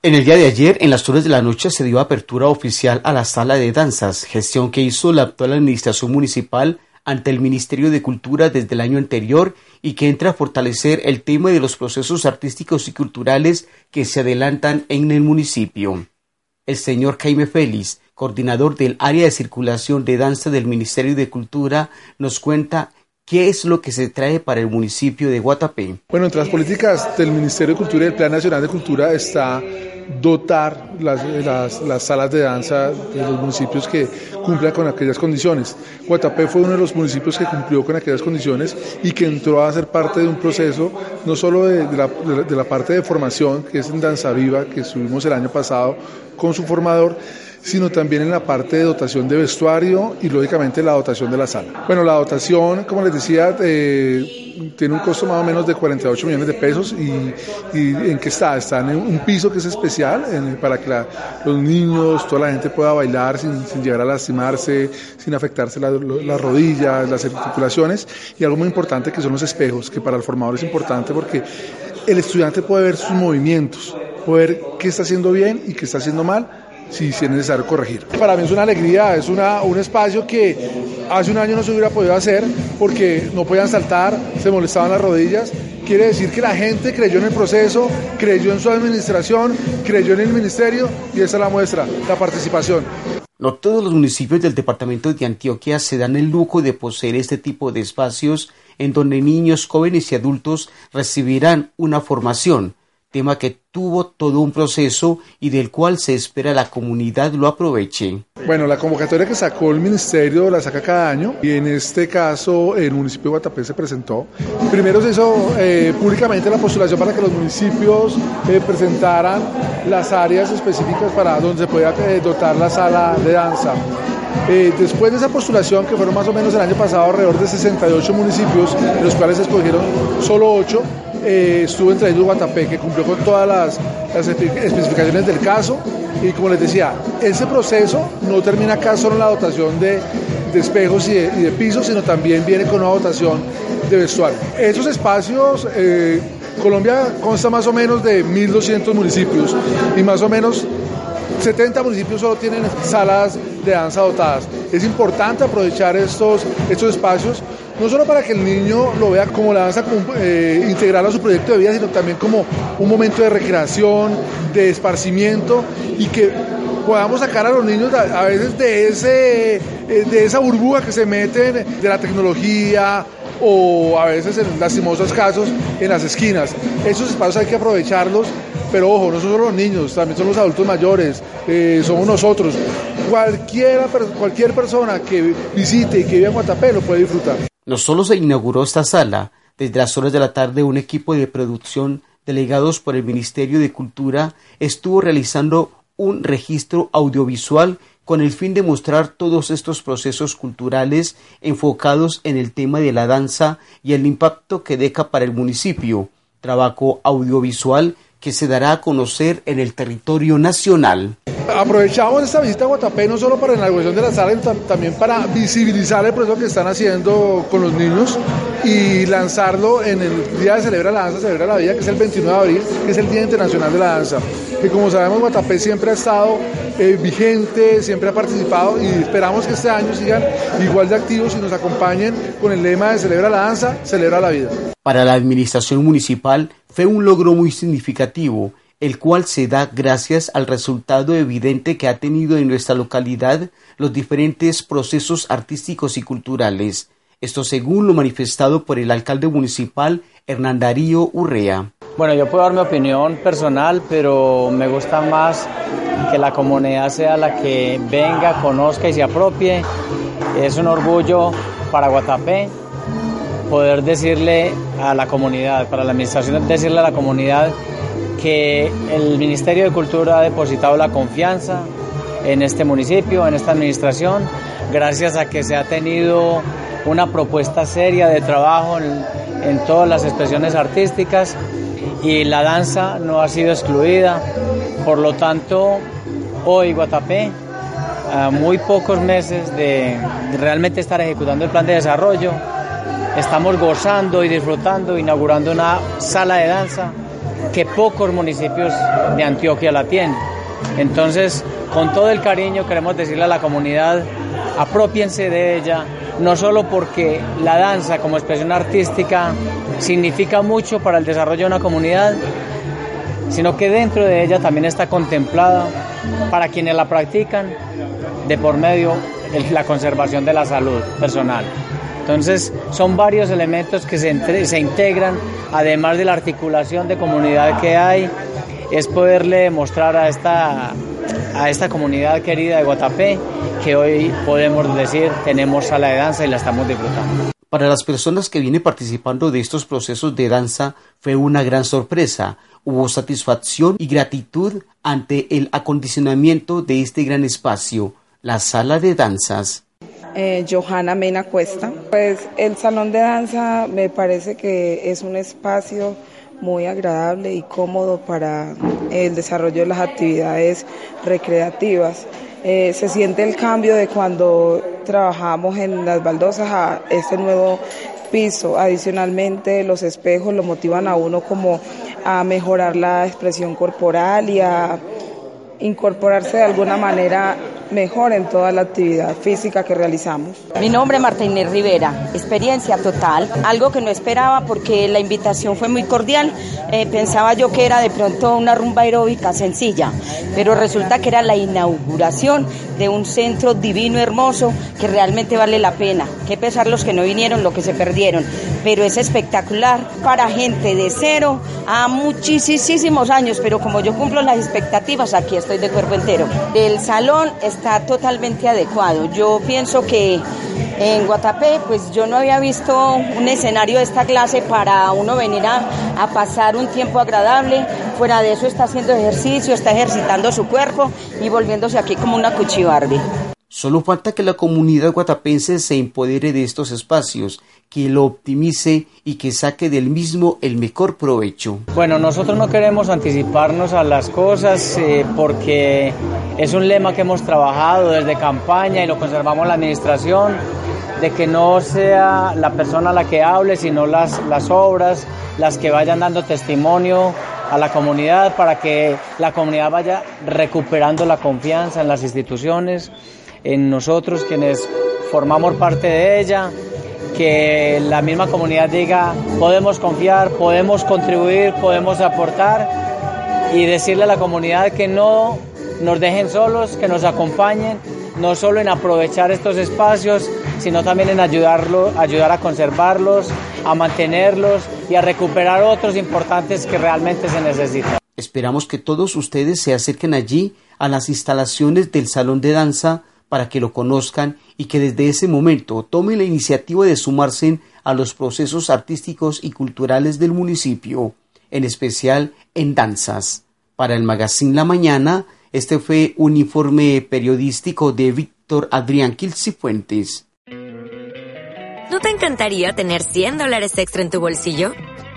En el día de ayer, en las horas de la noche, se dio apertura oficial a la sala de danzas, gestión que hizo la actual administración municipal ante el Ministerio de Cultura desde el año anterior y que entra a fortalecer el tema de los procesos artísticos y culturales que se adelantan en el municipio. El señor Jaime Félix, coordinador del área de circulación de danza del Ministerio de Cultura, nos cuenta ¿Qué es lo que se trae para el municipio de Guatapé? Bueno, entre las políticas del Ministerio de Cultura y del Plan Nacional de Cultura está dotar las, las, salas de danza de los municipios que cumplan con aquellas condiciones. Guatapé fue uno de los municipios que cumplió con aquellas condiciones y que entró a ser parte de un proceso, no solo de, la, de la parte de formación, que es en Danza Viva, que estuvimos el año pasado con su formador, sino también en la parte de dotación de vestuario y lógicamente la dotación de la sala. Bueno, la dotación, como les decía, eh, tiene un costo más o menos de 48 millones de pesos y, ¿en qué está? Está en un piso que es especial para que los niños, toda la gente pueda bailar sin, llegar a lastimarse, sin afectarse las rodillas, las articulaciones y algo muy importante que son los espejos, que para el formador es importante porque el estudiante puede ver sus movimientos, puede ver qué está haciendo bien y qué está haciendo mal si, es necesario corregir. Para mí es una alegría, es una, un espacio que hace un año no se hubiera podido hacer porque no podían saltar, se molestaban las rodillas. Quiere decir que la gente creyó en el proceso, creyó en su administración, creyó en el ministerio y esa es la muestra, la participación. No todos los municipios del departamento de Antioquia se dan el lujo de poseer este tipo de espacios en donde niños, jóvenes y adultos recibirán una formación tema que tuvo todo un proceso y del cual se espera la comunidad lo aproveche. Bueno, la convocatoria que sacó el ministerio la saca cada año y en este caso el municipio de Guatapé se presentó. Primero se hizo eh, públicamente la postulación para que los municipios eh, presentaran las áreas específicas para donde se podía eh, dotar la sala de danza. después de esa postulación, que fueron más o menos el año pasado alrededor de 68 municipios, de los cuales se escogieron solo 8, eh, estuvo entre ellos Guatapé, que cumplió con todas las, especificaciones del caso. Y como les decía, ese proceso no termina acá solo en la dotación de, espejos y de, pisos, sino también viene con una dotación de vestuario. Esos espacios, eh, Colombia consta más o menos de 1.200 municipios y más o menos 70 municipios solo tienen salas de danza dotadas. Es importante aprovechar estos, estos espacios no solo para que el niño lo vea como la danza eh, integral a su proyecto de vida, sino también como un momento de recreación, de esparcimiento y que podamos sacar a los niños a, veces de, ese, eh, de esa burbuja que se meten de la tecnología o a veces en lastimosos casos en las esquinas. Esos espacios hay que aprovecharlos, pero ojo, no son solo los niños, también son los adultos mayores, eh, somos nosotros. Cualquiera, cualquier persona que visite y que viva en Guatapé lo puede disfrutar. No solo se inauguró esta sala, desde las horas de la tarde un equipo de producción delegados por el Ministerio de Cultura estuvo realizando un registro audiovisual con el fin de mostrar todos estos procesos culturales enfocados en el tema de la danza y el impacto que deja para el municipio, trabajo audiovisual que se dará a conocer en el territorio nacional. Aprovechamos esta visita a Guatapé no solo para la inauguración de la sala, sino también para visibilizar el proceso que están haciendo con los niños y lanzarlo en el Día de Celebra la Danza, Celebra la Vida, que es el 29 de abril, que es el Día Internacional de la Danza. Que como sabemos, Guatapé siempre ha estado eh, vigente, siempre ha participado y esperamos que este año sigan igual de activos y nos acompañen con el lema de Celebra la Danza, Celebra la Vida. Para la administración municipal fue un logro muy significativo el cual se da gracias al resultado evidente que ha tenido en nuestra localidad los diferentes procesos artísticos y culturales. Esto según lo manifestado por el alcalde municipal Hernán Darío Urrea. Bueno, yo puedo dar mi opinión personal, pero me gusta más que la comunidad sea la que venga, conozca y se apropie. Es un orgullo para Guatapé poder decirle a la comunidad, para la administración decirle a la comunidad que el Ministerio de Cultura ha depositado la confianza en este municipio, en esta administración, gracias a que se ha tenido una propuesta seria de trabajo en, todas las expresiones artísticas y la danza no ha sido excluida. Por lo tanto, hoy Guatapé, a muy pocos meses de realmente estar ejecutando el plan de desarrollo, estamos gozando y disfrutando, inaugurando una sala de danza que pocos municipios de Antioquia la tienen. Entonces, con todo el cariño queremos decirle a la comunidad, apropiense de ella, no solo porque la danza como expresión artística significa mucho para el desarrollo de una comunidad, sino que dentro de ella también está contemplada para quienes la practican de por medio de la conservación de la salud personal. Entonces, son varios elementos que se, se integran, además de la articulación de comunidad que hay, es poderle mostrar a esta, a esta comunidad querida de Guatapé que hoy podemos decir tenemos sala de danza y la estamos disfrutando. Para las personas que vienen participando de estos procesos de danza fue una gran sorpresa. Hubo satisfacción y gratitud ante el acondicionamiento de este gran espacio, la sala de danzas eh, Johanna Mena Cuesta. Pues el salón de danza me parece que es un espacio muy agradable y cómodo para el desarrollo de las actividades recreativas. Eh, se siente el cambio de cuando trabajamos en las baldosas a este nuevo piso. Adicionalmente, los espejos lo motivan a uno como a mejorar la expresión corporal y a incorporarse de alguna manera mejor en toda la actividad física que realizamos. Mi nombre es Marta Inés Rivera, experiencia total, algo que no esperaba porque la invitación fue muy cordial, eh, pensaba yo que era de pronto una rumba aeróbica sencilla, pero resulta que era la inauguración de un centro divino, hermoso, que realmente vale la pena, que pesar los que no vinieron, lo que se perdieron, pero es espectacular para gente de cero a muchísimos años, pero como yo cumplo las expectativas, aquí estoy de cuerpo entero. El salón es está totalmente adecuado. Yo pienso que en Guatapé, pues yo no había visto un escenario de esta clase para uno venir a, pasar un tiempo agradable. Fuera de eso está haciendo ejercicio, está ejercitando su cuerpo y volviéndose aquí como una cuchibarbi. Solo falta que la comunidad guatapense se empodere de estos espacios, que lo optimice y que saque del mismo el mejor provecho. Bueno, nosotros no queremos anticiparnos a las cosas eh, porque es un lema que hemos trabajado desde campaña y lo conservamos la administración, de que no sea la persona la que hable, sino las, las obras las que vayan dando testimonio a la comunidad para que la comunidad vaya recuperando la confianza en las instituciones en nosotros quienes formamos parte de ella, que la misma comunidad diga, podemos confiar, podemos contribuir, podemos aportar y decirle a la comunidad que no nos dejen solos, que nos acompañen, no solo en aprovechar estos espacios, sino también en ayudarlo, ayudar a conservarlos, a mantenerlos y a recuperar otros importantes que realmente se necesitan. Esperamos que todos ustedes se acerquen allí a las instalaciones del Salón de Danza para que lo conozcan y que desde ese momento tomen la iniciativa de sumarse a los procesos artísticos y culturales del municipio, en especial en danzas. Para el Magazine La Mañana, este fue un informe periodístico de Víctor Adrián Quilcifuentes. ¿No te encantaría tener 100 dólares extra en tu bolsillo?